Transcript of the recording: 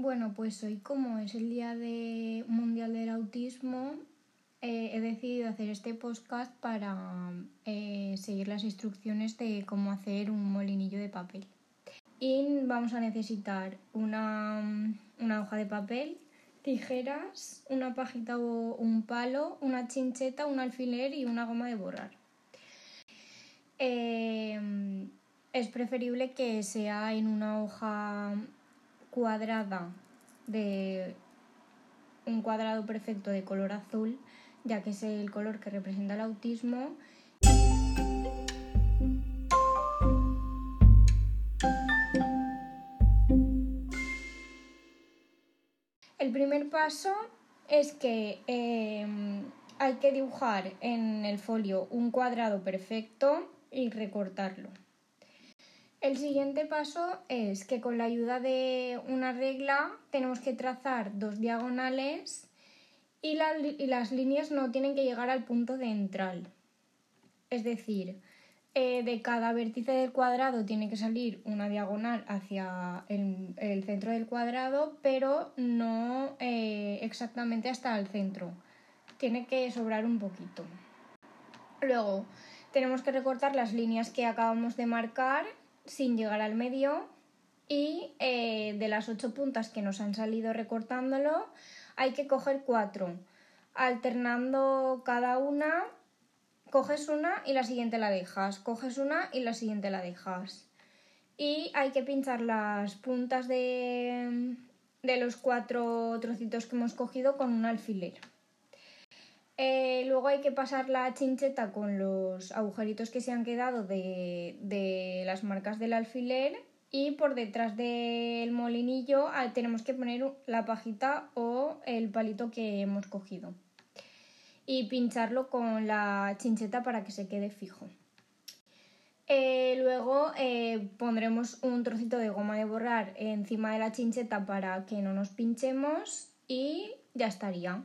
Bueno, pues hoy como es el Día de Mundial del Autismo, eh, he decidido hacer este podcast para eh, seguir las instrucciones de cómo hacer un molinillo de papel. Y vamos a necesitar una, una hoja de papel, tijeras, una pajita o un palo, una chincheta, un alfiler y una goma de borrar. Eh, es preferible que sea en una hoja cuadrada de un cuadrado perfecto de color azul, ya que es el color que representa el autismo. El primer paso es que em, hay que dibujar en el folio un cuadrado perfecto y recortarlo. El siguiente paso es que con la ayuda de una regla tenemos que trazar dos diagonales y, las líneas no tienen que llegar al punto central. Es decir, eh, de cada vértice del cuadrado tiene que salir una diagonal hacia el, centro del cuadrado, pero no eh, exactamente hasta el centro. Tiene que sobrar un poquito. Luego, tenemos que recortar las líneas que acabamos de marcar sin llegar al medio y eh, de las ocho puntas que nos han salido recortándolo hay que coger cuatro. Alternando cada una coges una y la siguiente la dejas coges una y la siguiente la dejas. Y hay que pinchar las puntas de, de los cuatro trocitos que hemos cogido con un alfiler eh, luego hay que pasar la chincheta con los agujeritos que se han quedado de, las marcas del alfiler y por detrás del molinillo ah, tenemos que poner la pajita o el palito que hemos cogido y pincharlo con la chincheta para que se quede fijo. Eh, luego eh, pondremos un trocito de goma de borrar encima de la chincheta para que no nos pinchemos y ya estaría.